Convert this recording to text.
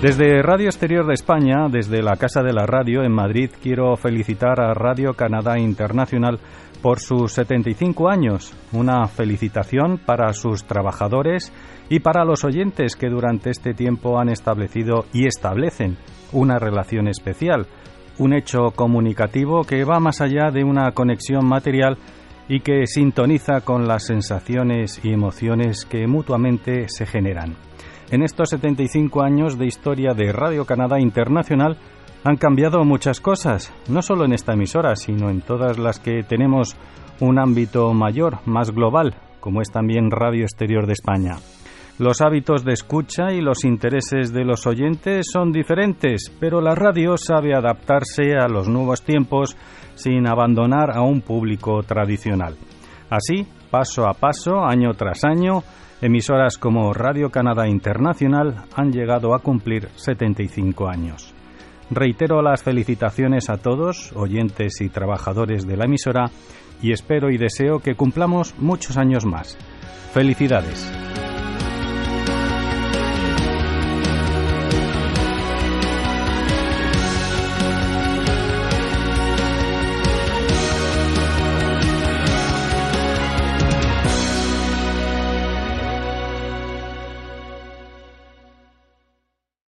Desde Radio Exterior de España, desde la Casa de la Radio en Madrid, quiero felicitar a Radio Canadá Internacional por sus 75 años. Una felicitación para sus trabajadores y para los oyentes que durante este tiempo han establecido y establecen una relación especial, un hecho comunicativo que va más allá de una conexión material y que sintoniza con las sensaciones y emociones que mutuamente se generan. En estos 75 años de historia de Radio Canadá Internacional han cambiado muchas cosas, no solo en esta emisora, sino en todas las que tenemos un ámbito mayor, más global, como es también Radio Exterior de España. Los hábitos de escucha y los intereses de los oyentes son diferentes, pero la radio sabe adaptarse a los nuevos tiempos sin abandonar a un público tradicional. Así, paso a paso, año tras año, Emisoras como Radio Canadá Internacional han llegado a cumplir 75 años. Reitero las felicitaciones a todos, oyentes y trabajadores de la emisora, y espero y deseo que cumplamos muchos años más. Felicidades.